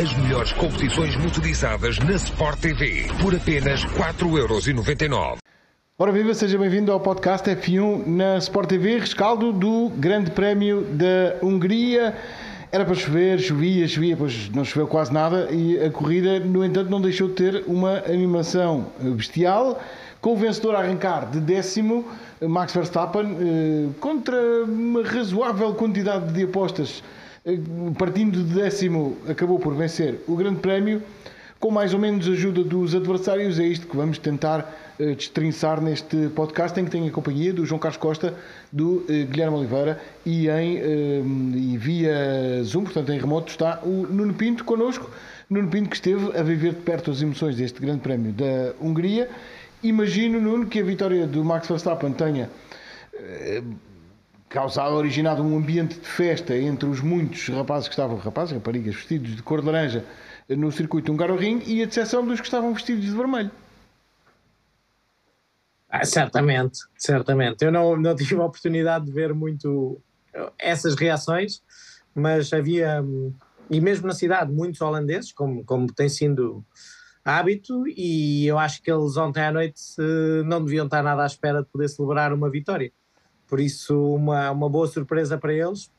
As melhores competições motorizadas na Sport TV por apenas 4,99€. Ora viva, seja bem-vindo ao podcast F1 na Sport TV, rescaldo do Grande Prémio da Hungria. Era para chover, chovia, chovia, pois não choveu quase nada e a corrida, no entanto, não deixou de ter uma animação bestial, com o vencedor a arrancar de décimo, Max Verstappen, eh, contra uma razoável quantidade de apostas, partindo de décimo, acabou por vencer o Grande Prémio, com mais ou menos ajuda dos adversários. É isto que vamos tentar eh, destrinçar neste podcast, em que tenho a companhia do João Carlos Costa, do Guilherme Oliveira e, em, e via Zoom, portanto em remoto, está o Nuno Pinto connosco. Nuno Pinto que esteve a viver de perto as emoções deste Grande Prémio da Hungria Imagino, Nuno, que a vitória do Max Verstappen tenha causado, originado um ambiente de festa entre os muitos rapazes que estavam, rapazes, raparigas, vestidos de cor de laranja no circuito Hungaroring e a exceção dos que estavam vestidos de vermelho. Ah, certamente, certamente. Eu não, não tive a oportunidade de ver muito essas reações, mas havia, e mesmo na cidade, muitos holandeses, como, como tem sido hábito e eu acho que eles ontem à noite não deviam estar nada à espera de poder celebrar uma vitória. Por isso, uma, uma boa surpresa para eles.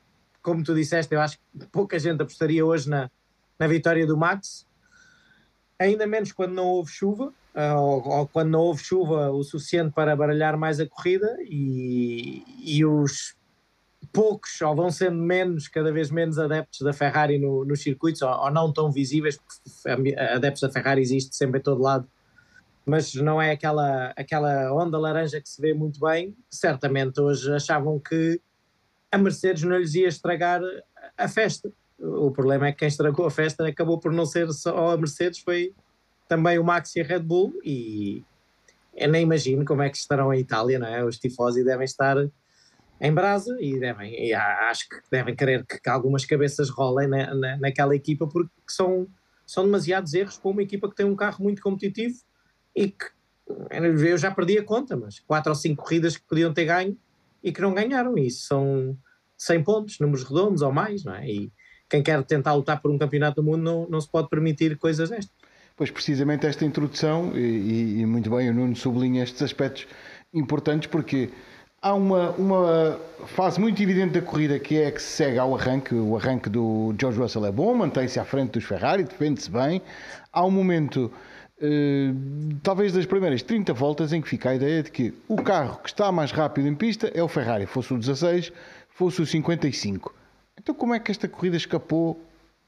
Como tu disseste, eu acho que pouca gente apostaria hoje na, na vitória do Max, ainda menos quando não houve chuva, ou, ou, quando não houve chuva o suficiente para baralhar mais a corrida e, e os poucos, ou vão sendo menos, cada vez menos adeptos da Ferrari no, nos circuitos, ou, ou, não tão visíveis, porque adeptos da Ferrari existe sempre em todo lado, mas não é aquela, aquela onda laranja que se vê muito bem. Certamente hoje achavam que a Mercedes não lhes ia estragar a festa. O problema é que quem estragou a festa acabou por não ser só a Mercedes, foi também o Max e a Red Bull. E eu nem imagino como é que estarão em Itália, não é? Os tifosi devem estar em brasa e devem, e acho que devem querer que, algumas cabeças rolem na, na, naquela equipa porque são, são demasiados erros para uma equipa que tem um carro muito competitivo e que eu já perdi a conta, mas quatro ou cinco corridas que podiam ter ganho e que não ganharam, e isso são 100 pontos, números redondos ou mais, não é? E quem quer tentar lutar por um campeonato do mundo não, não se pode permitir coisas destas. Pois precisamente esta introdução, e, e muito bem o Nuno sublinha estes aspectos importantes, porque Há uma, uma fase muito evidente da corrida que é que se segue ao arranque. O arranque do George Russell é bom, mantém-se à frente dos Ferrari, defende-se bem. Há um momento, eh, talvez das primeiras 30 voltas, em que fica a ideia de que o carro que está mais rápido em pista é o Ferrari, fosse o 16, fosse o 55. Então, como é que esta corrida escapou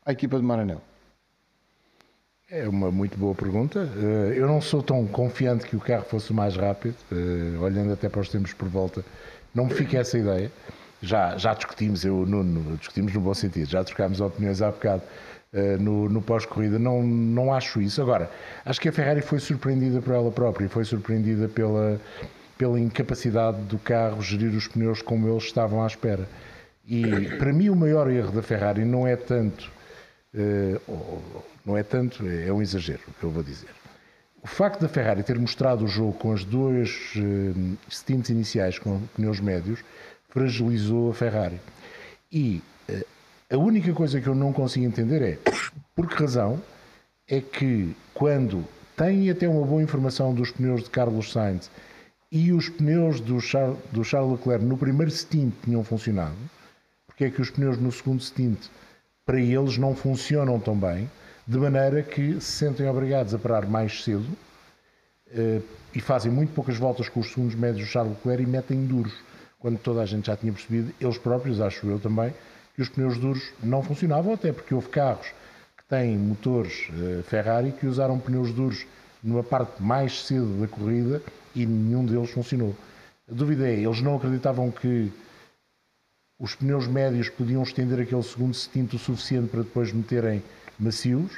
à equipa de Maranello? É uma muito boa pergunta. Eh, eu não sou tão confiante que o carro fosse mais rápido, eh, olhando até para os tempos por volta, não me fica essa ideia. Já, já discutimos, eu Nuno, discutimos no bom sentido, já trocámos opiniões há bocado no, no pós-corrida, não, não acho isso. Agora, acho que a Ferrari foi surpreendida por ela própria, foi surpreendida pela, pela incapacidade do carro gerir os pneus como eles estavam à espera. E para mim o maior erro da Ferrari não é tanto Uh, não é tanto, é, um exagero o que eu vou dizer. O facto da Ferrari ter mostrado o jogo com as duas uh, stints iniciais com pneus médios fragilizou a Ferrari. E a única coisa que eu não consigo entender é por que razão é que quando têm até uma boa informação dos pneus de Carlos Sainz e os pneus do, Char do Charles Leclerc no primeiro stint tinham funcionado, porque é que os pneus no segundo stint para eles não funcionam tão bem, de maneira que se sentem obrigados a parar mais cedo uh, e fazem muito poucas voltas com os segundos médios do Charles Leclerc e metem duros, quando toda a gente já tinha percebido, eles próprios, acho eu também, que os pneus duros não funcionavam, até porque houve carros que têm motores uh, Ferrari que usaram pneus duros numa parte mais cedo da corrida e nenhum deles funcionou. A dúvida é, eles não acreditavam que os pneus médios podiam estender aquele segundo stint o suficiente para depois meterem macios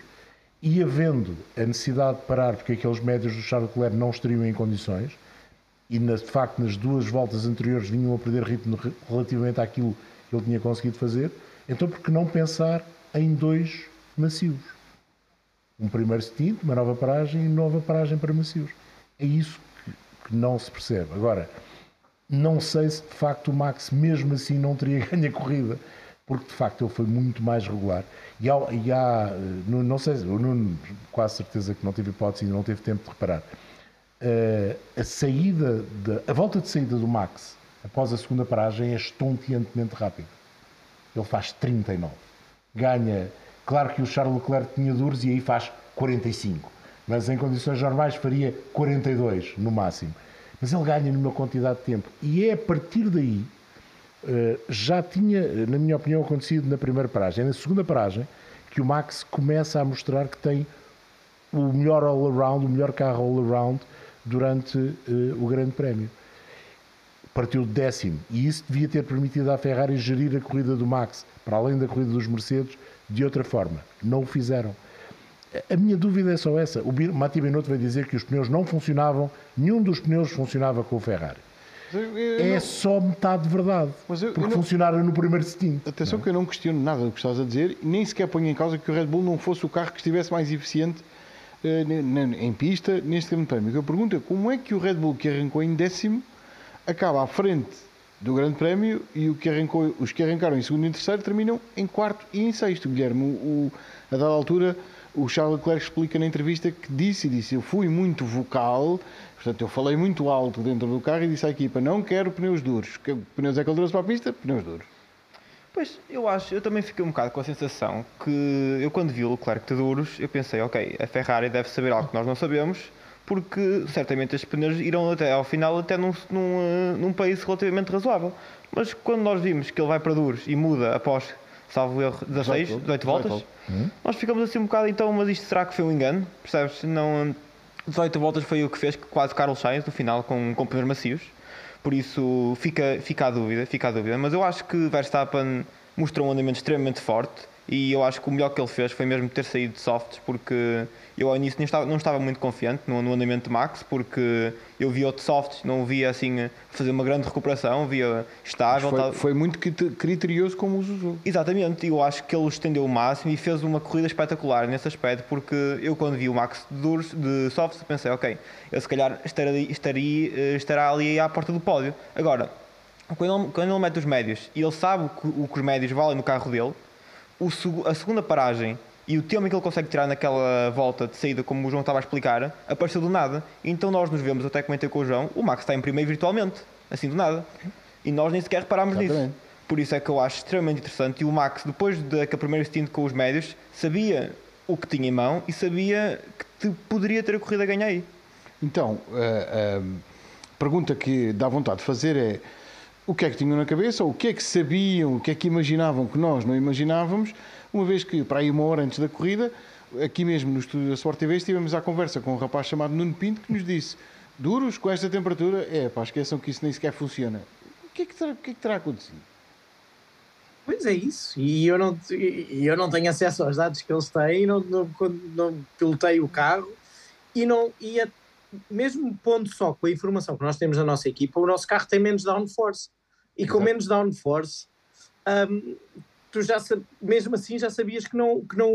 e havendo a necessidade de parar porque aqueles médios do Charles Leclerc não estariam em condições e de facto nas duas voltas anteriores vinham a perder ritmo relativamente àquilo que ele tinha conseguido fazer, então por que não pensar em dois macios? Um primeiro stint, uma nova paragem e nova paragem para macios. É isso que, que não se percebe. Agora, não sei se de facto o Max, mesmo assim, não teria ganho a corrida. porque de facto ele foi muito mais regular. E há, e há não, não sei, o Nuno, quase certeza que não teve hipótese e não teve tempo de reparar. Uh, a saída, de, a volta de saída do Max após a segunda paragem é estonteantemente rápido. Ele faz 39. Ganha, claro que o Charles Leclerc tinha duros e aí faz 45. Mas em condições normais faria 42 no máximo. Mas ele ganha numa quantidade de tempo. E é a partir daí eh, já tinha, na minha opinião, acontecido na primeira paragem. É na segunda paragem que o Max começa a mostrar que tem o melhor all-around, o melhor carro all-around durante uh, o Grande Prémio. Partiu décimo e isso devia ter permitido à Ferrari gerir a corrida do Max, para além da corrida dos Mercedes, de outra forma. Não o fizeram. A minha dúvida é só essa. O Mati Binotto vai dizer que os pneus não funcionavam, nenhum dos pneus funcionava com o Ferrari. Eu, eu é não... só metade de verdade. Mas eu, porque não... funcionaram no primeiro stint. Atenção que eu não questiono nada do que estás a dizer, nem sequer ponho em causa que o Red Bull não fosse o carro que estivesse mais eficiente uh, em pista neste grande prémio. Eu pergunto é como é que o Red Bull que arrancou em décimo acaba à frente do grande prémio e que arrancou, os que arrancaram em segundo e terceiro terminam em quarto e em sexto. Guilherme, o, o, a dada altura o Charles Leclerc explica na entrevista que disse disse eu fui muito vocal Portanto, eu falei muito alto dentro do carro e disse à equipa: não quero pneus duros. Que pneus é que ele trouxe para a pista? Pneus duros. Pois, eu acho, eu também fiquei um bocado com a sensação que eu quando vi o Leclerc de duros, eu pensei, ok, a Ferrari deve saber algo que nós não sabemos, porque certamente estes pneus irão até ao final até num, num, eh, num país relativamente razoável. Mas quando nós vimos que ele vai para duros e muda após, salvo erro, 16, 18 voltas, hum? nós ficamos assim um bocado, então, mas isto será que foi um engano? Percebes? Não, 18 voltas foi o que fez quase Carlos Sainz no final com, com pneus macios. Por isso fica, fica a dúvida, fica a dúvida. Mas eu acho que Verstappen mostrou um andamento extremamente forte e eu acho que o melhor que ele fez foi mesmo ter saído de softs, porque eu ao início não estava, não estava muito confiante no, no, andamento de Max, porque eu via outros softs, não via assim fazer uma grande recuperação, via estável. Foi, foi, muito criterioso como os usou. Exatamente, eu acho que ele estendeu o máximo e fez uma corrida espetacular nesse aspecto, porque eu quando vi o Max de, duros, de softs pensei, ok, ele se calhar estaria, estaria, eh, estará ali à porta do pódio. Agora, quando ele, quando ele mete os médios e ele sabe o que, o que os médios valem no carro dele, o, a segunda paragem e o tempo em que ele consegue tirar naquela volta de saída, como o João estava a explicar, apareceu do nada. Então nós nos vemos, até comentei com o João, o Max está em primeiro virtualmente, assim do nada. E nós nem sequer reparámos nisso. Por isso é que eu acho extremamente interessante. E o Max, depois daquele primeiro stint com os médios, sabia o que tinha em mão e sabia que poderia ter a corrida a ganhar aí. Então, a, a pergunta que dá vontade de fazer é o que é que tinham na cabeça, ou o que é que sabiam, o que é que imaginavam que nós não imaginávamos, uma vez que, para aí uma hora antes da corrida, aqui mesmo no estúdio da Sport TV, estivemos à conversa com um rapaz chamado Nuno Pinto que nos disse: duros com esta temperatura, é pá, esqueçam que isso nem sequer funciona. O que é que terá, o que é que terá acontecido? Pois é isso, e eu não, eu não tenho acesso aos dados que eles têm, não, não, não pilotei o carro e não e mesmo pondo só com a informação que nós temos na nossa equipa, o nosso carro tem menos downforce. E Exato. com menos downforce, um, tu já mesmo assim já sabias que, não, que, não,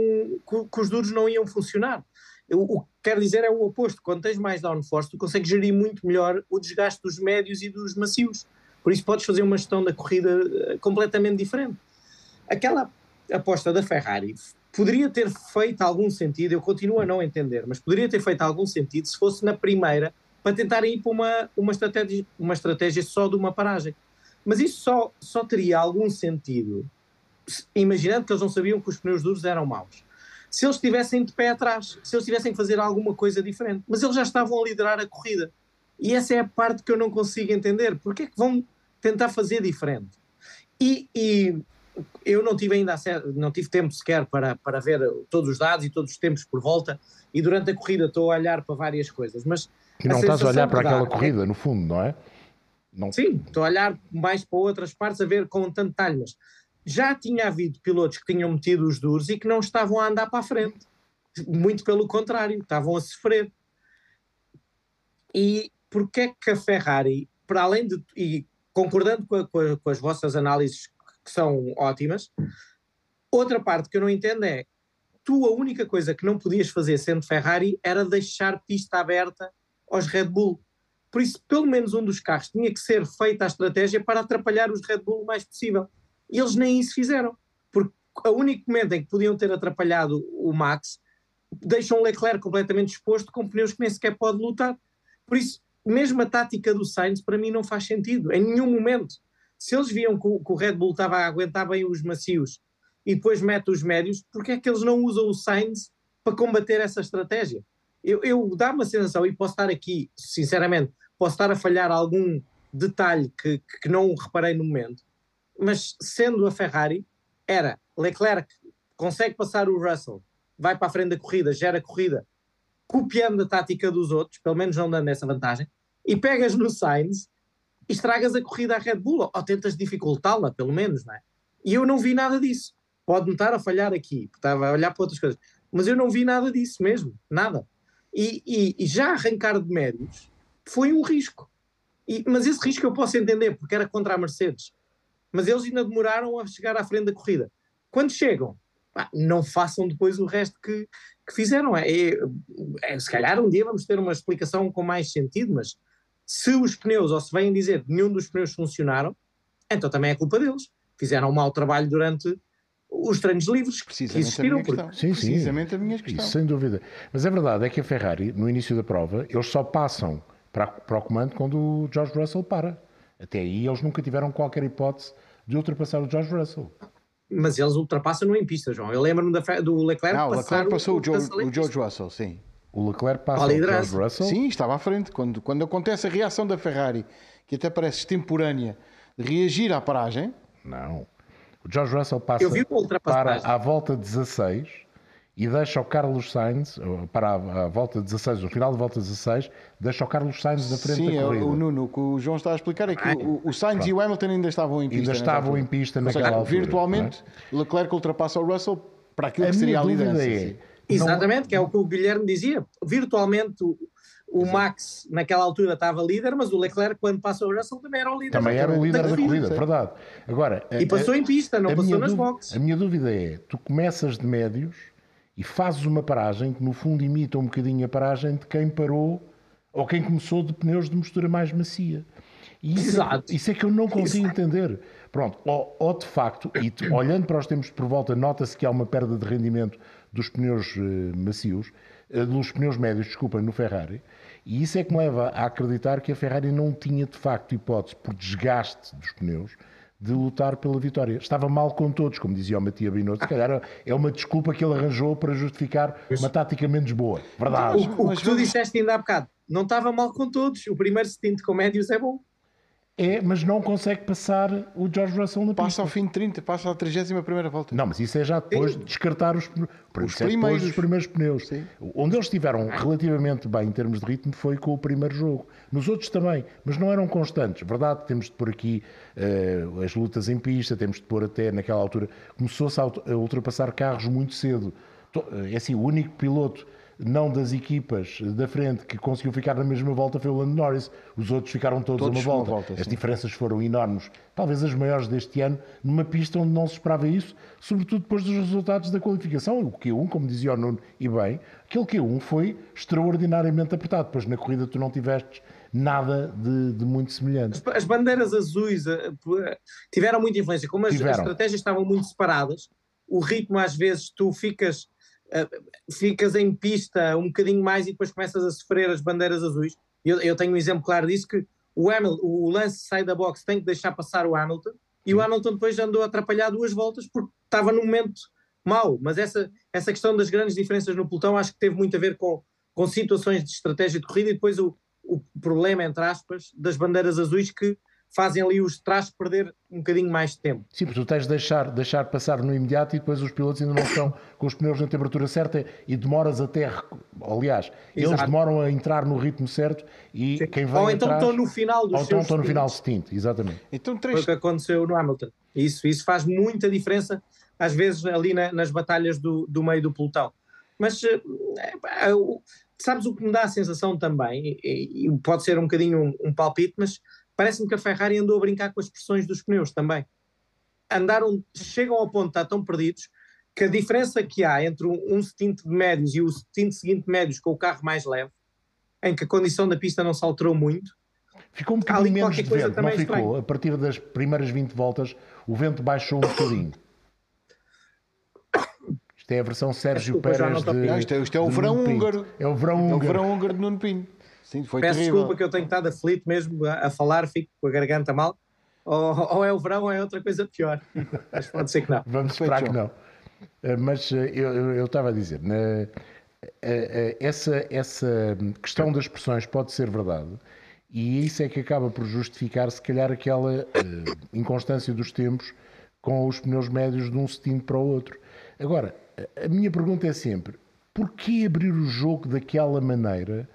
que, os duros não iam funcionar. O que quero dizer é o oposto. Quando tens mais downforce, tu consegues gerir muito melhor o desgaste dos médios e dos macios. Por isso podes fazer uma gestão da corrida eh, completamente diferente. Aquela aposta da Ferrari poderia ter feito algum sentido, eu continuo a não entender, mas poderia ter feito algum sentido se fosse na primeira para tentar ir para uma, uma, estratégia, uma estratégia só de uma paragem. Mas isso só, só teria algum sentido, imaginando que eles não sabiam que os pneus duros eram maus. Se eles estivessem de pé atrás, se eles tivessem que fazer alguma coisa diferente. Mas eles já estavam a liderar a corrida. E essa é a parte que eu não consigo entender. Porquê é que vão tentar fazer diferente? E, e eu não tive ainda não tive tempo sequer para, para ver todos os dados e todos os tempos por volta e durante a corrida estou a olhar para várias coisas, mas e não estás a olhar para aquela corrida, é... no fundo, não é? Não. Sim, estou a olhar mais para outras partes a ver com tanto detalhe, mas já tinha havido pilotos que tinham metido os duros e que não estavam a andar para a frente. Muito pelo contrário, estavam a sofrer. E porquê que a Ferrari, para além de. E concordando com, a, com, a, com as vossas análises que são ótimas, outra parte que eu não entendo é tu a única coisa que não podias fazer sendo Ferrari era deixar pista aberta aos Red Bull. Por isso, pelo menos um dos carros tinha que ser feita a estratégia para atrapalhar os Red Bull o mais possível. E eles nem isso fizeram. porque o único momento em que podiam ter atrapalhado o Max deixam o Leclerc completamente exposto com pneus que nem sequer pode lutar. Por isso, mesmo a tática do Sainz para mim não faz sentido, em nenhum momento. Se eles viam que o, Red Bull estava a aguentar bem os macios e depois mete os médios, porque é que eles não usam o Sainz para combater essa estratégia? Eu, eu dá uma sensação, e posso estar aqui, sinceramente, posso estar a falhar algum detalhe que, que não reparei no momento, mas sendo a Ferrari, era Leclerc consegue passar o Russell, vai para a frente da corrida, gera corrida, copiando a tática dos outros, pelo menos não dando essa vantagem, e pegas no Sainz estragas a corrida à Red Bull, ou tentas dificultá-la, pelo menos, não é? E eu não vi nada disso. Pode-me estar a falhar aqui, estava a olhar para outras coisas, mas eu não vi nada disso mesmo, nada. E, e, e já arrancar de médios foi um risco. E, mas esse risco eu posso entender, porque era contra a Mercedes. Mas eles ainda demoraram a chegar à frente da corrida. Quando chegam, pá, não façam depois o resto que, que fizeram. É, é, é, se calhar um dia vamos ter uma explicação com mais sentido, mas se os pneus, ou se vêm dizer que nenhum dos pneus funcionaram, então também é culpa deles. Fizeram um mau trabalho durante os treinos livres que existiram. Por... Sim, sim. Precisamente a minha questão. Isso, sem dúvida. Mas a verdade é que a Ferrari, no início da prova, eles só passam para, para o comando quando o George Russell para. Até aí eles nunca tiveram qualquer hipótese de ultrapassar o George Russell. Mas eles ultrapassam no em pista, João. Eu lembro-me do Leclerc Não, o Leclerc passou o, George, o George Russell, sim. O Leclerc passa o George Russell? Sim, estava à frente. Quando, quando acontece a reação da Ferrari, que até parece extemporânea, de reagir à paragem... Não. O George Russell passa para a volta 16 e deixa o Carlos Sainz, para a, volta 16, no final da volta 16, deixa o Carlos Sainz na frente Sim, da é corrida. Sim, o Nuno, o que o João está a explicar é que o, o Sainz Pronto. e o Hamilton ainda estavam em pista. Ainda estavam em pista naquela seja, altura. Virtualmente, é? Leclerc ultrapassa o Russell para aquilo a que seria a liderança. É, Exatamente, não... que é o que o Guilherme dizia. Virtualmente o Max naquela altura estava líder, mas o Leclerc quando passa o Russell também era o líder. Também era o líder da, da corrida, verdade. Agora, e passou a, em pista, não passou nas boxes. A minha dúvida é, tu começas de médios e fazes uma paragem que no fundo imita um bocadinho a paragem de quem parou ou quem começou de pneus de mistura mais macia. E isso, é Exato. É, isso é que eu não consigo Exato. entender. Pronto, ou, ou, de facto, e olhando para os tempos por volta, nota-se que há uma perda de rendimento dos pneus uh, macios, uh, dos pneus médios, desculpa, no Ferrari, e isso é que me leva a acreditar que a Ferrari não tinha de facto hipótese, por desgaste dos pneus, de lutar pela vitória. Estava mal com todos, como dizia o Matia Binotto. Se calhar é uma desculpa que ele arranjou para justificar uma tática menos boa. Verdade. O, o que tu disseste ainda há bocado, não estava mal com todos. O primeiro stint com médios é bom. É, mas não consegue passar o George Russell no pista. Passa ao fim de 30, passa à 31 primeira volta. Não, mas isso é já depois de descartar os, os, é primeiros. os primeiros pneus. Sim. Onde eles estiveram relativamente bem em termos de ritmo foi com o primeiro jogo. Nos outros também, mas não eram constantes. Verdade, temos de pôr aqui uh, as lutas em pista, temos de pôr até naquela altura. Começou-se a ultrapassar carros muito cedo. É assim, o único piloto não das equipas da frente que conseguiu ficar na mesma volta foi o Lando Norris. Os outros ficaram todos, todos a uma volta. volta As diferenças foram enormes, talvez as maiores deste ano, numa pista onde não se esperava isso, sobretudo depois dos resultados da qualificação. O Q1, como dizia o Nuno, e bem, aquele Q1 foi extraordinariamente apertado. Depois na corrida tu não tiveste nada de, de, muito semelhante. As bandeiras azuis eh, tiveram muita influência. Como as, as, estratégias estavam muito separadas, o ritmo às vezes tu ficas ficas em pista um bocadinho mais e depois começas a sofrer as bandeiras azuis. Eu, eu tenho um exemplo claro disso que o, Hamilton, o lance sai da box tem que deixar passar o Hamilton e o Hamilton depois andou a atrapalhar duas voltas porque estava num momento mau. Mas essa, essa questão das grandes diferenças no pelotão acho que teve muito a ver com, com situações de estratégia de corrida e depois o, o problema, entre aspas, das bandeiras azuis que fazem ali os trás perder um bocadinho mais de tempo. Sim, porque tu tens de deixar, deixar passar no imediato e depois os pilotos ainda não estão com os pneus na temperatura certa e demoras até. Aliás, Exato. eles demoram a entrar no ritmo certo e Sim. quem vai. Ou então atrás, estão no final dos Ou então estão no final de stint, exatamente. Então, três... Foi o que aconteceu no Hamilton. Isso, isso faz muita diferença, às vezes, ali na, nas batalhas do, do meio do pelotão. Mas é, é, sabes o que me dá a sensação também, e, e pode ser um bocadinho um, um palpite, mas parece-me que a Ferrari andou a brincar com as pressões dos pneus também. Andaram, chegam ao ponto de estar tão perdidos que a diferença que há entre um, stint de médios e o stint seguinte de médios com o carro mais leve, em que a condição da pista não se alterou muito, Ficou um bocadinho menos de vento, não ficou? Estranho. A partir das primeiras 20 voltas, o vento baixou um bocadinho. Isto é a versão Sérgio Desculpa, Pérez de. Não, isto é, isto é o verão húngaro. É o verão É o húngaro. verão húngaro de Nuno Pinto. Sim, foi Peço terrível. desculpa que eu tenho estado aflito mesmo a, a falar, fico com a garganta mal. Ou, ou é o verão ou é outra coisa pior. Mas pode ser que não. Vamos esperar que não. Eh, Mas eh, eu, eu, eu estava a dizer, na- eh, eh, essa, essa questão das expressões pode ser verdade e isso é que acaba por justificar, se calhar, aquela eh, inconstância dos tempos com os pneus médios de um stint para o outro. Agora, a- a minha pergunta é sempre, porquê abrir o jogo daquela maneira,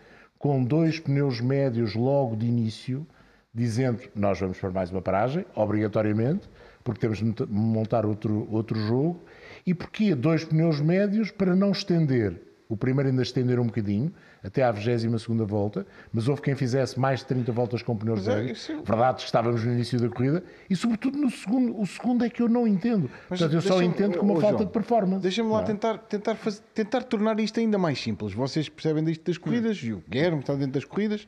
com dois pneus médios logo de início, dizendo nós vamos para mais uma paragem, obrigatoriamente, porque temos de mont- montar outro, outro jogo, e porquê dois pneus médios para não estender? O primeiro ainda estender um bocadinho, até à 22ª volta, mas houve quem fizesse mais de 30 voltas com pneus Mas é, isso- Verdade que estávamos no início da corrida, e sobretudo no segundo, o segundo é que eu não entendo. Mas Portanto, eu só entendo como Ô, uma falta João, de performance. Deixa-me lá é? tentar, tentar, faz- tentar tornar isto ainda mais simples. Vocês percebem disto das corridas, e o Guilherme está dentro das corridas.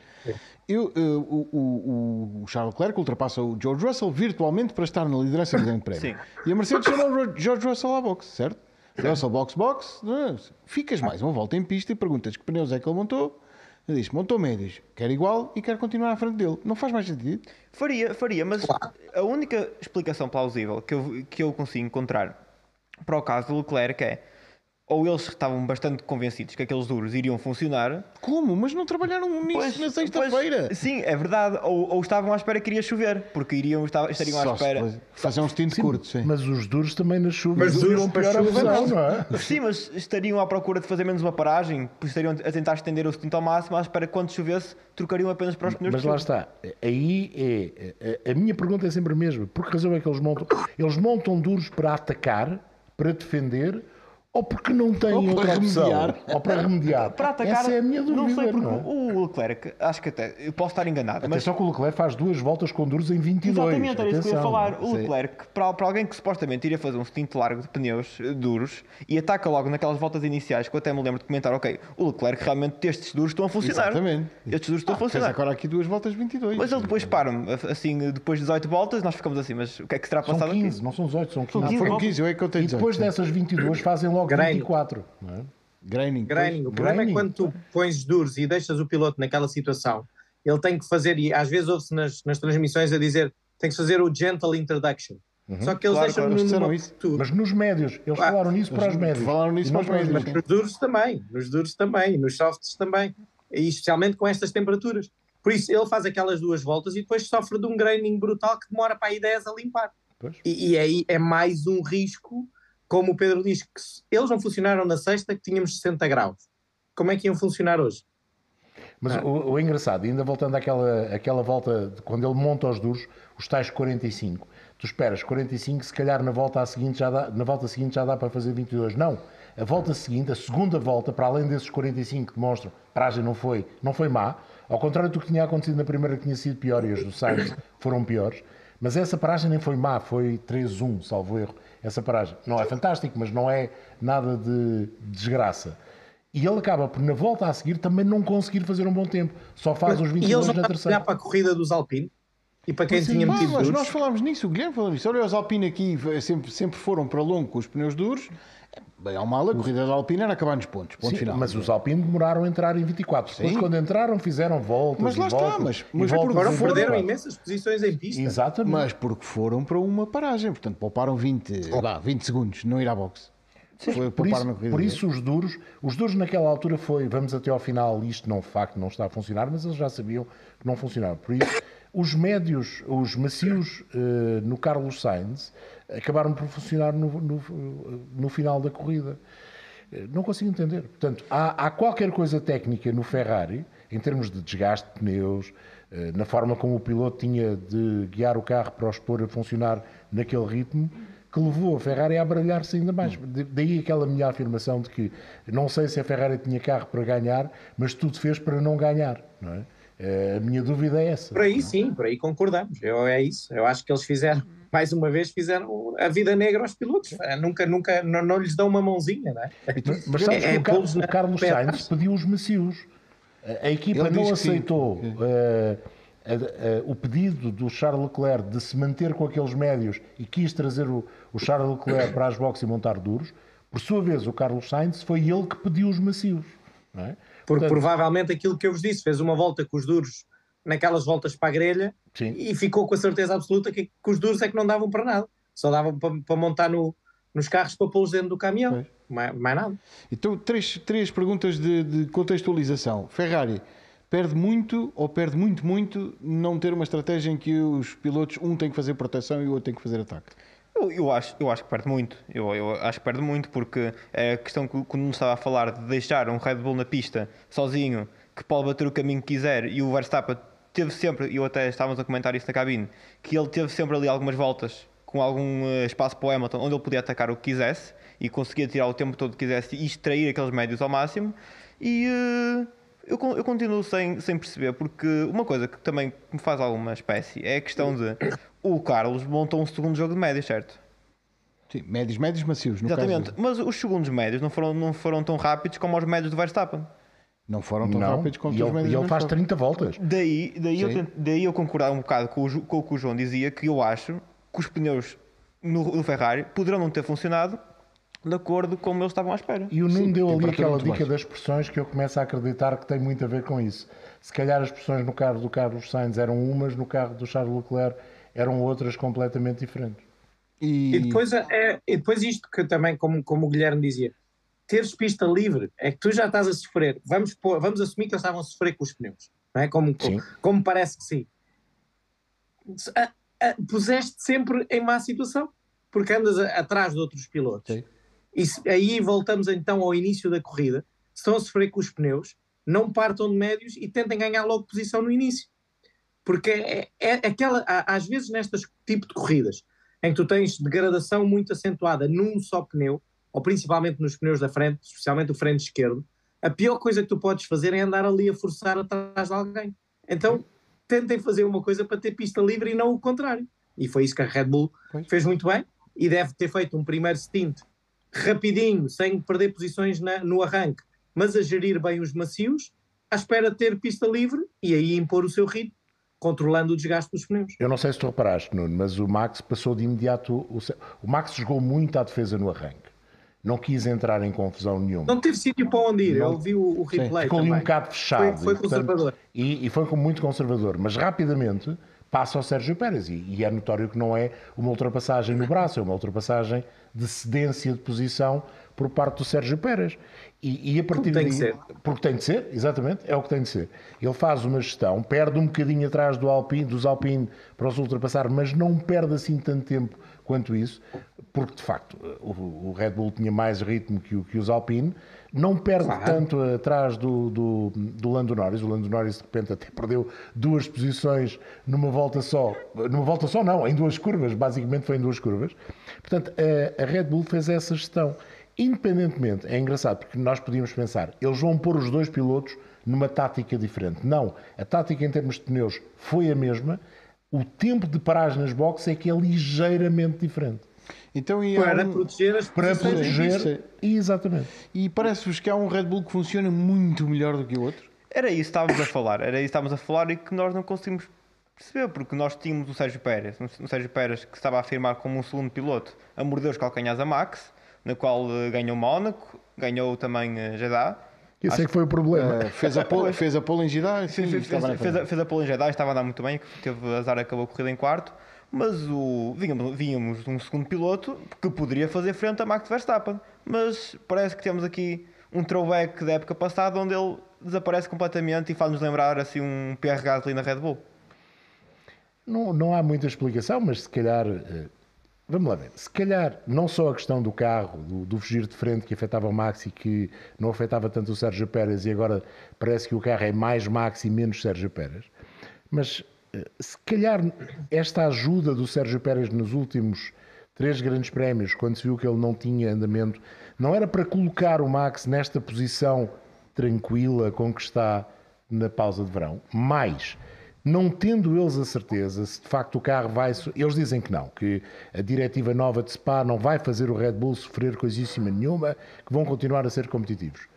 Eu, eh, o, o- o Charles Leclerc ultrapassa o George Russell virtualmente para estar na liderança do Grande Prémio. Sim. E a Mercedes chama o George Russell à boxe, certo? Russell box box, não é? ficas mais uma volta em pista e perguntas que pneus é que ele montou. Ele diz: montou médios, quer igual e quer continuar à frente dele. Não faz mais sentido. Faria, faria, mas a única explicação plausível que eu, que eu consigo encontrar para o caso do Leclerc é ou eles estavam bastante convencidos que aqueles duros iriam funcionar. Como? Mas não trabalharam nisso na sexta-feira. pois, sim, é verdade. Ou, ou estavam à espera que iria chover, porque iriam, estavam, estariam à Só se espera. faz- Fazer um stint curto, sim. Mas os duros também na chuva Mas duros para pior a chuva, versão, não. não é? Sim, mas estariam à procura de fazer menos uma paragem, pois estariam a tentar estender o stint ao máximo, à espera que quando chovesse trocariam apenas para os pneus Mas lá está. Aí é. A, a minha pergunta é sempre a mesma. Por que razão é que eles montam? Eles montam duros para atacar, para defender, ou porque não têm Ou para outra opção? remediar. Ou para remediar. Para atacar, Essa é a minha dúvida. não sei, porque não é? o Leclerc, acho que até, eu posso estar enganado, mas Atenção que o Leclerc faz duas voltas com duros em 22. Exatamente, era isso que eu ia falar. O. Leclerc, para, para alguém que supostamente iria fazer um stint largo de pneus eh, duros e ataca logo naquelas voltas iniciais, que eu até me lembro de comentar, ok, o Leclerc realmente estes duros estão a funcionar. Exatamente. Estes duros estão a Fez funcionar. agora aqui duas voltas 22. Mas ele depois para-me, assim, depois de 18 voltas, nós ficamos assim, mas o que é que São passado 15, aqui? não são 18, são 15. Ah, 15 foram voltas. 15, eu é que eu tenho E depois 18, sim. dessas 22 fazem logo Graining. 24. Não é? Graining. Graining. O problema Graining. é quando tu pões duros e deixas o piloto naquela situação, ele tem que fazer, e às vezes ouve-se nas, nas transmissões a dizer, tem que fazer o gentle introduction. Só que eles Claro, deixam claro, eles numa isso. Mas nos médios, eles Ah, falaram nisso para os médios. falaram nisso para os médios. Mas nos duros também, nos duros também, nos softs também, e especialmente com estas temperaturas. Por isso, ele faz aquelas duas voltas e depois sofre de um graining brutal que demora para aí 10 a limpar. Pois. E, e aí é mais um risco, como o Pedro diz, que eles não funcionaram na sexta, que tínhamos 60 graus. Como é que iam funcionar hoje? Mas Ah. o, o engraçado, ainda voltando àquela, àquela volta, de quando ele monta os duros, os tais 45, tu esperas 45, se calhar na volta, seguinte já dá, na volta seguinte já dá para fazer 22. Não, a volta seguinte, a segunda volta, para além desses 45 que mostram, a paragem não foi, não foi má, ao contrário do que tinha acontecido na primeira que tinha sido pior e as do Sainz foram piores, mas essa paragem nem foi má, foi 3-1, salvo erro, essa paragem. Não é fantástico, mas não é nada de desgraça. E ele acaba por, na volta a seguir, também não conseguir fazer um bom tempo. Só faz os e 22 eles não na terceira. olhar para a corrida dos Alpine e para quem tinha metido mas duros. nós falámos nisso, o Guilherme falou nisso. Olha, os Alpine aqui eh, sempre, sempre foram para longo com os pneus duros. Bem ao mal, a corrida da Alpine era acabar nos pontos. Ponto Sim, final. mas os Alpine demoraram a entrar em 24. Depois, Sim. quando entraram, fizeram voltas. Mas lá e está, voltas, mas- mas voltas porque Foram, perderam 24. imensas posições em pista. Exatamente. Mas porque foram para uma paragem, portanto pouparam 20, vá, 20 segundos, não ir à boxe. Foi Por isso, na corrida por isso os duros, os duros naquela altura foi, vamos até ao final, isto não, de facto não está a funcionar, mas eles já sabiam que não funcionava. Por isso, os médios, os macios eh, no Carlos Sainz acabaram por funcionar no, no, no final da corrida. Eh, Não consigo entender. Portanto, há, há qualquer coisa técnica no Ferrari, em termos de desgaste de pneus, eh, na forma como o piloto tinha de guiar o carro para os pôr a funcionar naquele ritmo, que levou a Ferrari a baralhar-se ainda mais. De- Daí aquela minha afirmação de que não sei se a Ferrari tinha carro para ganhar, mas tudo fez para não ganhar. Não é? Eh, A minha dúvida é essa. Por aí sim, por aí concordamos. Eu, é isso. Eu acho que eles fizeram, mais uma vez, fizeram a vida negra aos pilotos. Eh, Nunca, nunca, não, não lhes dão uma mãozinha, não é? Mas, sabes É- que é o, Car- pulos o Carlos. Sainz pediu os macios. A, a equipa Ele não aceitou a- a- o pedido do Charles Leclerc de se manter com aqueles médios e quis trazer o, o Charles Leclerc para as boxes e montar duros, Por sua vez, o Carlos Sainz foi ele que pediu os macios. Não é? Porque provavelmente aquilo que eu vos disse, fez uma volta com os duros naquelas voltas para a grelha Sim. e ficou com a certeza absoluta que, que os duros é que não davam para nada. Só davam para, para montar no- nos carros para pô-los dentro do caminhão. Mais, mais nada. Então, três, três perguntas de, de contextualização. Ferrari perde muito ou perde muito, muito não ter uma estratégia em que os pilotos, um tem que fazer proteção e o outro tem que fazer ataque? Eu, eu acho, eu acho que perde muito. Eu, eu acho que perde muito porque é a questão que quando nos estava a falar de deixar um Red Bull na pista sozinho, que pode bater o caminho que quiser, e o Verstappen teve sempre, eu até estávamos a comentar isso na cabine, que ele teve sempre ali algumas voltas com algum eh, espaço para o Hamilton onde ele podia atacar o que quisesse e conseguia tirar o tempo todo que quisesse e extrair aqueles médios ao máximo. E eh, eu, eu continuo sem, sem perceber, porque uma coisa que também me faz alguma espécie é a questão de o Carlos montou um segundo jogo de médios, certo? Sim, médios, médios macios. No Exatamente, Caso, mas os segundos médios não foram, não foram tão rápidos como os médios do Verstappen. não foram tão Não, rápidos quanto e os médios. e ele do faz Verstappen. 30 voltas. Daí, daí, eu, Sim. daí eu concordar um bocado com o, com o que o João dizia, que eu acho que os pneus no, no Ferrari poderão não ter funcionado de acordo com como eles estavam à espera. E o Nuno deu ali aquela dica das pressões que eu começo a acreditar que tem muito a ver com isso. Se calhar as pressões no carro do Carlos Sainz eram umas, no carro do Charles Leclerc eram outras completamente diferentes. E, E depois, é, e depois isto que também, como, como o Guilherme dizia, teres pista livre é que tu já estás a sofrer. Vamos, pôr- vamos assumir que eles estavam a sofrer com os pneus, não é? Como, Sim. como parece que sim. A- a- puseste sempre em má situação, porque andas a- atrás de outros pilotos. Sim. E se- aí voltamos então ao início da corrida. Se estão a sofrer com os pneus, não partam de médios e tentem ganhar logo posição no início. Porque é, é aquela, há- às vezes nestas tipo de corridas, em que tu tens degradação muito acentuada num só pneu, ou principalmente nos pneus da frente, especialmente o frente esquerdo, a pior coisa que tu podes fazer é andar ali a forçar atrás de alguém. Então, tentem fazer uma coisa para ter pista livre e não o contrário. E foi isso que a Red Bull Pois. fez muito bem e deve ter feito um primeiro stint rapidinho, sem perder posições na- no arranque, mas a gerir bem os macios, à espera de ter pista livre e aí impor o seu ritmo, controlando o desgaste dos pneus. Eu não sei se tu reparaste, Nuno, mas o Max passou de imediato. O, o Max jogou muito à defesa no arranque. Não quis entrar em confusão nenhuma. Não teve sítio para onde ir, Não. eu vi o, o replay Ficou ali um também. bocado fechado. Foi- foi e, portanto, conservador. E, e foi muito conservador. Mas rapidamente passa ao Sérgio Pérez. E, e é notório que não é uma ultrapassagem no braço, é uma ultrapassagem de cedência de posição por parte do Sérgio Pérez. E, e a partir Como tem daí. que ser. Porque tem de ser, exatamente, é o que tem de ser. Ele faz uma gestão, perde um bocadinho atrás do Alpine, dos Alpine para os ultrapassar, mas não perde assim tanto tempo quanto isso, porque de facto o, o Red Bull tinha mais ritmo que, que os Alpine, não perde Claro. tanto atrás do, do, do Lando Norris. O Lando Norris de repente até perdeu duas posições numa volta só, numa volta só não, em duas curvas, basicamente foi em duas curvas. Portanto, a, a Red Bull fez essa gestão. Independentemente, é engraçado porque nós podíamos pensar, eles vão pôr os dois pilotos numa tática diferente. Não, a tática em termos de pneus foi a mesma, o tempo de paragem nas boxes é que é ligeiramente diferente. Então, e, Para um- proteger as Para proteger. Exatamente. e parece-vos que há um Red Bull que funciona muito melhor do que o outro? Era isso que estávamos a falar, era isso que estávamos a falar e que nós não conseguimos perceber, porque nós tínhamos o Sérgio Pérez, o Sérgio Pérez que estava a afirmar como um segundo piloto, a morder os calcanhares a Max, na qual eh, ganhou Mónaco, ganhou também eh, Jeddah. Esse é que foi o problema. Eh, fez, a pole, fez a pole em Jeddah, sim, Fez, fez, fez, a, fez a pole em Jeddah, estava a andar muito bem, teve azar, acabou a corrida em quarto, mas o, vínhamos, vínhamos um segundo piloto que poderia fazer frente a Max Verstappen, mas parece que temos aqui um throwback da época passada onde ele desaparece completamente e faz-nos lembrar assim um Pierre Gasly na Red Bull. Não, não há muita explicação, mas se calhar. eh, Vamos lá ver. Se calhar, não só a questão do carro, do, do fugir de frente que afetava o Max e que não afetava tanto o Sérgio Pérez, e agora parece que o carro é mais Max e menos Sérgio Pérez, mas se calhar esta ajuda do Sérgio Pérez nos últimos três grandes prémios, quando se viu que ele não tinha andamento, não era para colocar o Max nesta posição tranquila com que está na pausa de verão, mas não tendo eles a certeza se de facto o carro vai. Eles dizem que não, que a diretiva nova de Spa não vai fazer o Red Bull sofrer coisíssima nenhuma, que vão continuar a ser competitivos.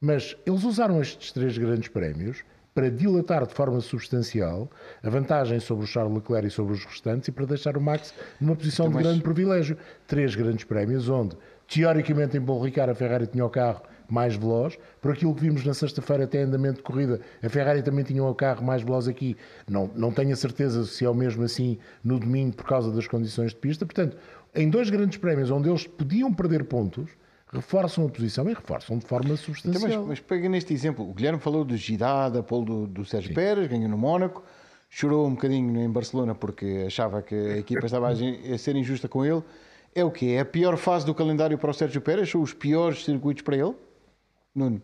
Mas eles usaram estes três grandes prémios para dilatar de forma substancial a vantagem sobre o Charles Leclerc e sobre os restantes e para deixar o Max numa posição de Então, mas- grande privilégio. Três grandes prémios onde teoricamente em Paul Ricard a Ferrari tinha o carro mais veloz, por aquilo que vimos na sexta-feira até andamento de corrida, a Ferrari também tinha o carro mais veloz aqui, não, não tenho a certeza se é o mesmo assim no domingo por causa das condições de pista, portanto, em dois grandes prémios onde eles podiam perder pontos, reforçam a posição e reforçam de forma substancial. Então, mas, mas pega neste exemplo, o Guilherme falou do Gidada, Paulo do, do Sérgio Sim. Pérez, ganhou no Mónaco, chorou um bocadinho em Barcelona porque achava que a equipa estava a ser injusta com ele. É o quê? É a pior fase do calendário para o Sérgio Pérez? São os piores circuitos para ele? Nuno?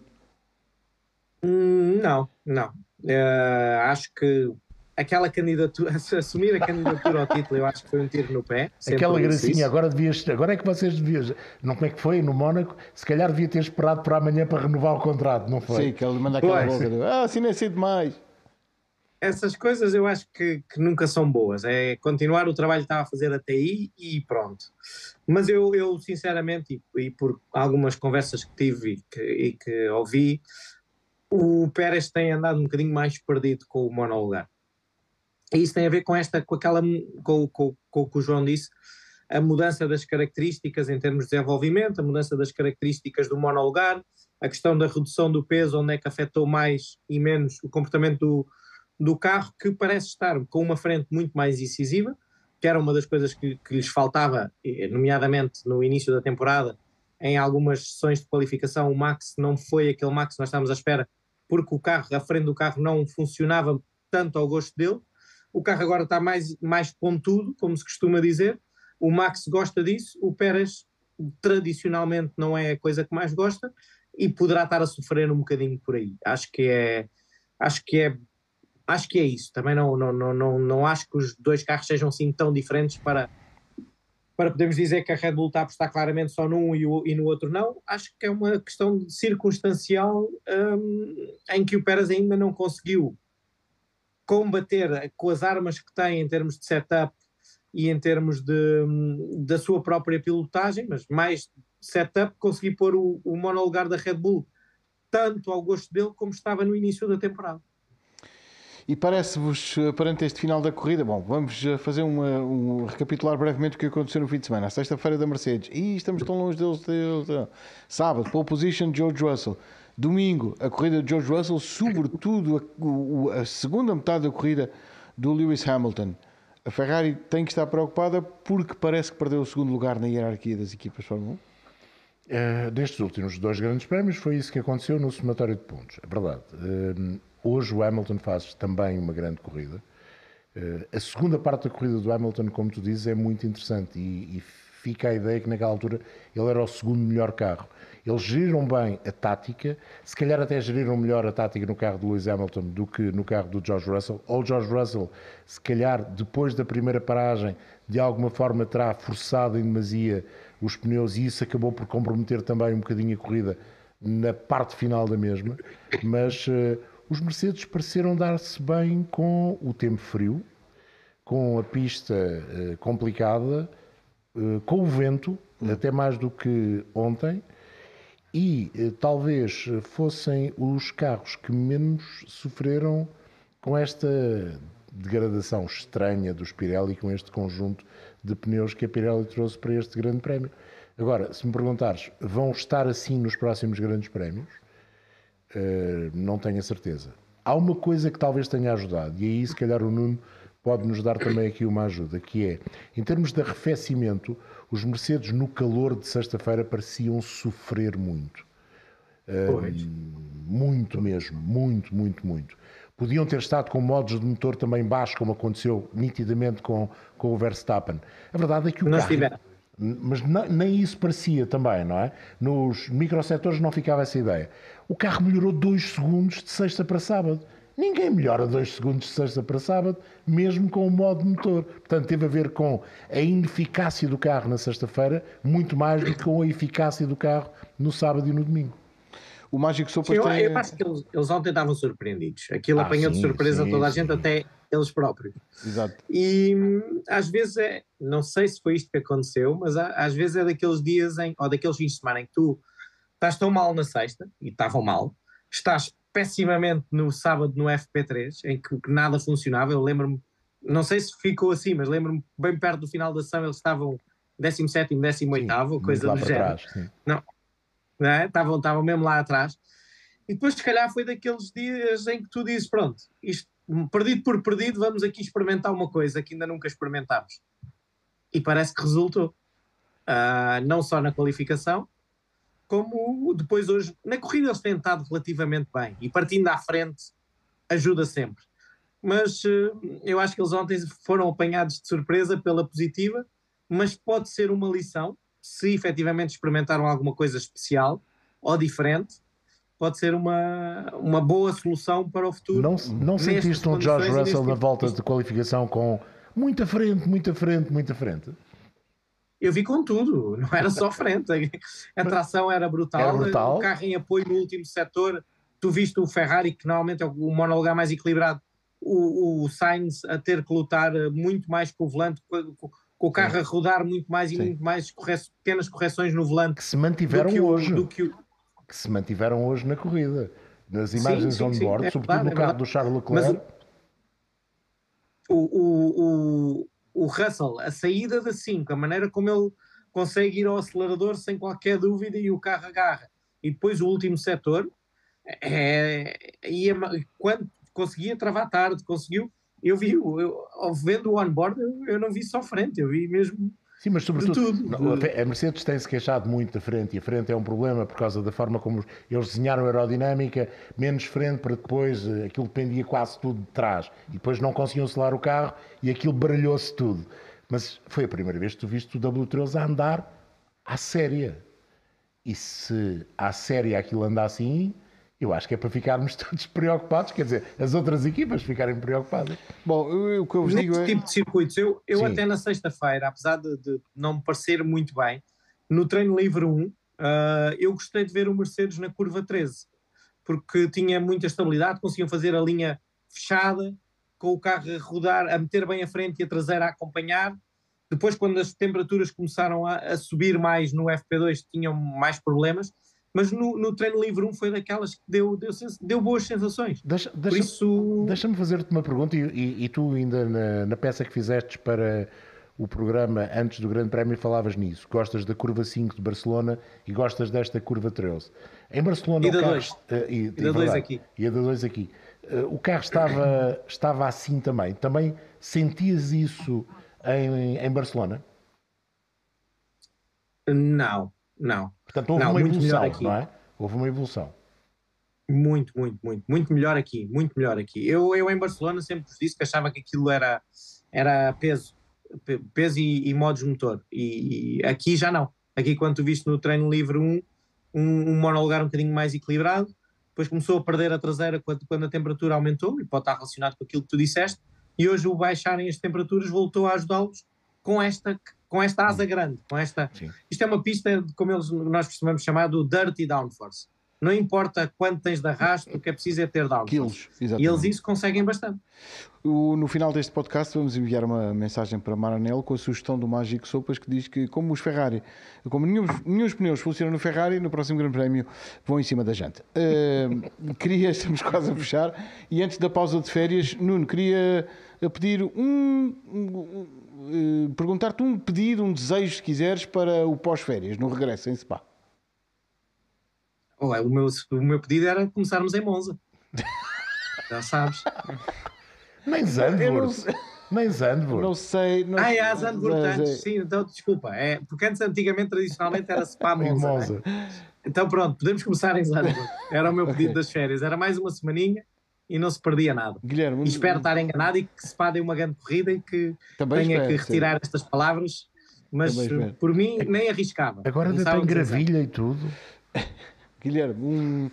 Hum, não, não. Uh, acho que aquela candidatura, assumir a candidatura ao título, eu acho que foi um tiro no pé. Aquela gracinha, agora devias, agora é que vocês deviam, não como é que foi no Mónaco, se calhar devia ter esperado para amanhã para renovar o contrato, não foi? Sim, que ele manda aquela boca, ah, assim nem é cedo demais essas coisas eu acho que, que, nunca são boas. É continuar o trabalho que estava a fazer até aí e pronto. Mas eu, eu sinceramente, e, e por algumas conversas que tive e que, e que, ouvi, o Pérez tem andado um bocadinho mais perdido com o monolugar. E isso tem a ver com esta, com aquela, com, com, com o que o João disse, a mudança das características em termos de desenvolvimento, a mudança das características do monolugar, a questão da redução do peso, onde é que afetou mais e menos o comportamento do, do carro que parece estar com uma frente muito mais incisiva, que era uma das coisas que, que lhes faltava, nomeadamente no início da temporada, em algumas sessões de qualificação, o Max não foi aquele Max que nós estávamos à espera, porque o carro, a frente do carro não funcionava tanto ao gosto dele. O carro agora está mais, mais pontudo, como se costuma dizer. O Max gosta disso, o Pérez tradicionalmente não é a coisa que mais gosta e poderá estar a sofrer um bocadinho por aí. Acho que é, acho que é acho que é isso. Também não, não, não, não, não acho que os dois carros sejam assim tão diferentes para, para podermos dizer que a Red Bull está a apostar claramente só num e, o, e no outro não. Acho que é uma questão circunstancial um, em que o Pérez ainda não conseguiu combater com as armas que tem em termos de setup e em termos de, da sua própria pilotagem, mas mais setup, conseguir pôr o, o monolugar da Red Bull tanto ao gosto dele como estava no início da temporada. E parece-vos, eh, perante este final da corrida, bom, vamos eh, fazer uma, um, recapitular brevemente o que aconteceu no fim de semana. Sexta-feira da Mercedes, e estamos tão longe deles, deles, deles. Sábado, pole position George Russell. Domingo, a corrida de George Russell, sobretudo a, a segunda metade da corrida do Lewis Hamilton. A Ferrari tem que estar preocupada porque parece que perdeu o segundo lugar na hierarquia das equipas Fórmula 1. Uh, destes últimos dois grandes prémios foi isso que aconteceu no somatório de pontos, é verdade. Uh, Hoje o Hamilton faz também uma grande corrida. Uh, a segunda parte da corrida do Hamilton, como tu dizes, é muito interessante e, e, fica a ideia que naquela altura ele era o segundo melhor carro. Eles geriram bem a tática, se calhar até geriram melhor a tática no carro do Lewis Hamilton do que no carro do George Russell. Ou o George Russell, se calhar depois da primeira paragem, de alguma forma terá forçado em demasia os pneus e isso acabou por comprometer também um bocadinho a corrida na parte final da mesma. Mas uh, os Mercedes pareceram dar-se bem com o tempo frio, com a pista uh, complicada, com o vento, até mais do que ontem, e uh, talvez fossem os carros que menos sofreram com esta degradação estranha do Pirelli, com este conjunto de pneus que a Pirelli trouxe para este grande prémio. Agora, se me perguntares, vão estar assim nos próximos grandes prémios? Uh, não tenho a certeza. Há uma coisa que talvez tenha ajudado, e aí se calhar o Nuno pode nos dar também aqui uma ajuda, que é, em termos de arrefecimento, os Mercedes no calor de sexta-feira pareciam sofrer muito. Uh, muito mesmo, muito, muito, muito. Podiam ter estado com modos de motor também baixos, como aconteceu nitidamente com, com o Verstappen. A verdade é que o Não carro... Mas nem isso parecia também, não é? Nos microsetores não ficava essa ideia. O carro melhorou 2 segundos de sexta para sábado. Ninguém melhora 2 segundos de sexta para sábado, mesmo com o modo motor. Portanto, teve a ver com a ineficácia do carro na sexta-feira, muito mais do que com a eficácia do carro no sábado e no domingo. O Mágico Sopas eu, tem... eu acho que eles, eles ontem estavam surpreendidos. Aquilo ah, apanhou sim, de surpresa sim, toda a gente, sim. até eles próprios. Exato. E às vezes é, não sei se foi isto que aconteceu, mas às vezes é daqueles dias em, ou daqueles fins de semana em que tu estás tão mal na sexta, e estavam mal, estás pessimamente no sábado no FP3, em que, nada funcionava. Eu lembro-me, não sei se ficou assim, mas lembro-me bem perto do final da sessão eles estavam 17, 18, coisa lá do género. trás, sim. Não é? Estavam, estavam mesmo lá atrás. E depois, se calhar, foi daqueles dias em que tu dizes: pronto, isto, perdido por perdido, vamos aqui experimentar uma coisa que ainda nunca experimentámos. E parece que resultou. Ah, não só na qualificação, como depois hoje. Na corrida eles têm estado relativamente bem. E partindo à frente ajuda sempre. Mas eh, eu acho que eles ontem foram apanhados de surpresa pela positiva, mas pode ser uma lição, se efetivamente experimentaram alguma coisa especial ou diferente, pode ser uma, uma boa solução para o futuro. Não, não sentiste um George Russell na volta de qualificação com muita frente, muita frente, muita frente? Eu vi com tudo, não era só frente. A tração era brutal, Era brutal. o carro em apoio no último setor. Tu viste o Ferrari, que normalmente é o monolugar mais equilibrado, o, o Sainz a ter que lutar eh, muito mais com o volante, com, com- o carro a rodar muito mais e Sim. muito mais corre- pequenas correções no volante Que se mantiveram do que, o, hoje. do que o. que se mantiveram hoje na corrida. Nas Sim, imagens sim, sim, on-board, é sobretudo verdade, no é carro do Charles Mas Leclerc. o, o, o, o Russell, a saída da 5, a maneira como ele consegue ir ao acelerador sem qualquer dúvida e o carro agarra. E depois o último setor, é, ia, quando conseguia travar tarde, conseguiu. Eu vi, eu, vendo o on-board, eu, eu não vi só frente, eu vi mesmo Sim, mas sobretudo tudo, de- a Mercedes tem-se queixado muito da frente e a frente é um problema por causa da forma como eles desenharam a aerodinâmica, menos frente para depois, eh, aquilo dependia quase tudo de trás e depois não conseguiam selar o carro e aquilo baralhou-se tudo. Mas foi a primeira vez que tu viste o W13 a andar à séria. E se à séria aquilo anda assim, eu acho que é para ficarmos todos preocupados, quer dizer, as outras equipas ficarem preocupadas. Bom, eu- o que eu vos digo Neste é. tipo de circuitos, eu, eu Sim. até na sexta-feira, apesar de, de não me parecer muito bem, no treino livre 1, ah, eu gostei de ver o Mercedes na curva 13, porque tinha muita estabilidade, conseguiam fazer a linha fechada, com o carro a rodar, a meter bem a frente e a traseira a acompanhar. Depois, quando as temperaturas começaram a, a subir mais no FP2, tinham mais problemas. Mas no, no treino livre 1 foi daquelas que deu, deu, deu boas sensações. Deixa, deixa, isso, Deixa-me fazer-te uma pergunta, e, e- e tu ainda na, na peça que fizeste para o programa antes do Grande Prémio falavas nisso. Gostas da curva 5 de Barcelona e gostas desta curva 13. Em Barcelona E da carro, eh, e, da dois aqui. E a da 2 aqui. Eh, o carro estava, estava assim também. Também sentias isso em, em Barcelona? não, não. Portanto, houve Não, uma muito melhor evolução, aqui. não é? Houve uma evolução. Muito, muito, muito, muito melhor aqui, muito melhor aqui. Eu, eu em Barcelona sempre vos disse que achava que aquilo era, era peso, pe- peso e, e modos motor. E, aqui já não. Aqui quando tu viste no treino livre um, um, um monolugar um bocadinho mais equilibrado, depois começou a perder a traseira quando, quando a temperatura aumentou, e pode estar relacionado com aquilo que tu disseste, e hoje o baixarem as temperaturas voltou a ajudá-los com esta, com esta asa grande, com esta... Sim. Isto é uma pista, como eles, nós costumamos chamar, do dirty downforce. Não importa quanto tens de arrasto, o que é preciso é ter downforce. Quilos, E exatamente. eles isso conseguem bastante. O- no final deste podcast vamos enviar uma mensagem para Maranello com a sugestão do Mágico Sopas que diz que como os Ferrari, como nenhum, nenhum dos pneus funciona no Ferrari, no próximo Grande Prémio vão em cima da janta. Uh, queria, estamos quase a fechar, e antes da pausa de férias, Nuno, queria eh, pedir um, um- eh, perguntar-te um pedido, um desejo, se quiseres, para o pós-férias, no regresso em Spa. Ué, o, meu, o meu pedido era começarmos em Monza. Já sabes. Nem Zandvoort. Nem Zandvoort. Não sei. Não Ah, é a Zandvoort antes, sim, então desculpa. É, porque antes, antigamente, tradicionalmente, era Spa Monza. Monza. né? Então pronto, podemos começar em Zandvoort. Era o meu pedido Ok. das férias. Era mais uma semaninha e não se perdia nada. Guilherme, E espero estar enganado e que Spa dê uma grande corrida e que também tenha espero, que sim. retirar estas palavras. Mas por mim, nem arriscava. Agora ainda tem gravilha e tudo. Guilherme, um,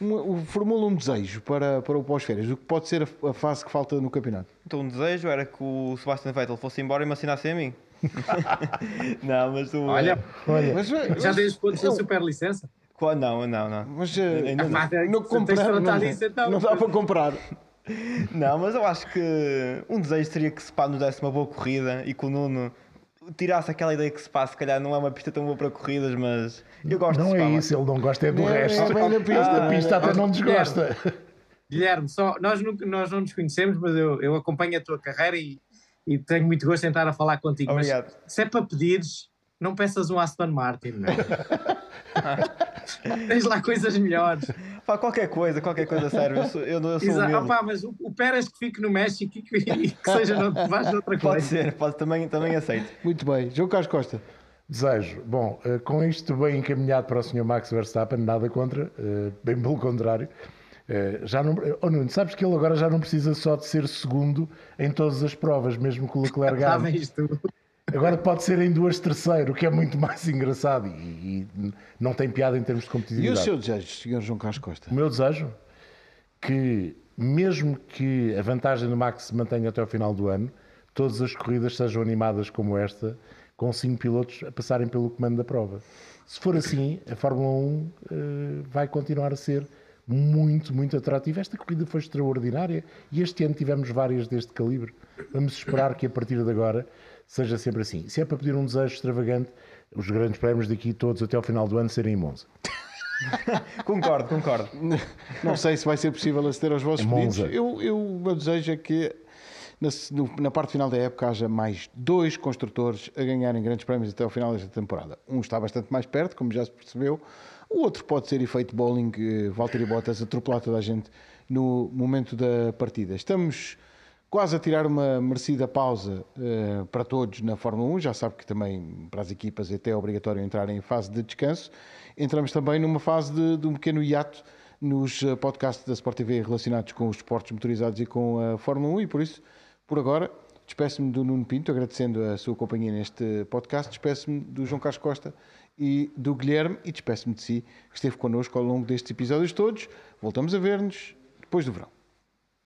um, um- formula um desejo para, para o pós-férias. O que pode ser a, a fase que falta no campeonato? Então, um desejo era que o Sebastian Vettel fosse embora e me assinasse a mim. não, mas o. Olha, Olha, Mas, já tens pontos da super licença? Qual- Não, não, não. mas eh, Ainda não. Pá, não, tens de comprar, tratar não, disso, então. não dá para comprar. Não, mas eu acho que um desejo seria que Spa nos desse uma boa corrida e que o Nuno tirasse aquela ideia que Spa se calhar não é uma pista tão boa para corridas, mas eu gosto não de Spa. é mas- isso, ele não gosta é do Não, é resto. bem na pista. Esta pista até não desgosta. Guilherme, só, nós, nunca- nós não nos conhecemos, mas eu, eu acompanho a tua carreira e, e tenho muito gosto em estar a falar contigo. Obrigado. Mas se é para pedires, não peças um Aston Martin, meu. Tens lá coisas melhores. Pá, qualquer coisa, qualquer coisa serve. Eu sou, eu, eu sou Exato. Opá, mas o, o Pérez que fique no México e que, e que seja no, vais noutra Pode coisa. ser, pode, também, também aceito. Muito bem. João Carlos Costa. Desejo. Bom, eh, com isto bem encaminhado para o Sr. Max Verstappen, nada contra, eh, bem pelo contrário. Eh, Já não, oh Nuno, sabes que ele agora já não precisa só de ser segundo em todas as provas, mesmo que o Leclerc ganhe. Agora pode ser em duas terceiro, o que é muito mais engraçado e, e não tem piada em termos de E o competitividade. seu desejo, Sr. João Carlos Costa? O meu desejo que, mesmo que a vantagem do Max se mantenha até ao final do ano, todas as corridas sejam animadas como esta, com cinco pilotos a passarem pelo comando da prova. Se for assim, a Fórmula 1 eh, vai continuar a ser muito, muito atrativa. Esta corrida foi extraordinária e este ano tivemos várias deste calibre. Vamos esperar que a partir de agora seja sempre assim. Se é para pedir um desejo extravagante, os grandes prémios daqui todos até ao final do ano serem em Monza. Concordo, concordo. Não sei se vai ser possível aceder aos vossos É pedidos. Monza. Eu, eu, o meu desejo é que na, na parte final da época haja mais dois construtores a ganharem grandes prémios até ao final desta temporada. Um está bastante mais perto, como já se percebeu. O outro pode ser efeito bowling, eh, Valtteri Bottas atropelar toda a gente no momento da partida. Estamos quase a tirar uma merecida pausa eh, para todos na Fórmula 1. Já sabe que também para as equipas é até obrigatório entrar em fase de descanso. Entramos também numa fase de, de um pequeno hiato nos eh, podcasts da Sport TV relacionados com os esportes motorizados e com a Fórmula 1 e por isso, por agora, despeço-me do Nuno Pinto, agradecendo a sua companhia neste podcast, despeço-me do João Carlos Costa e do Guilherme e despeço-me de si, que esteve connosco ao longo destes episódios todos. Voltamos a ver-nos depois do verão.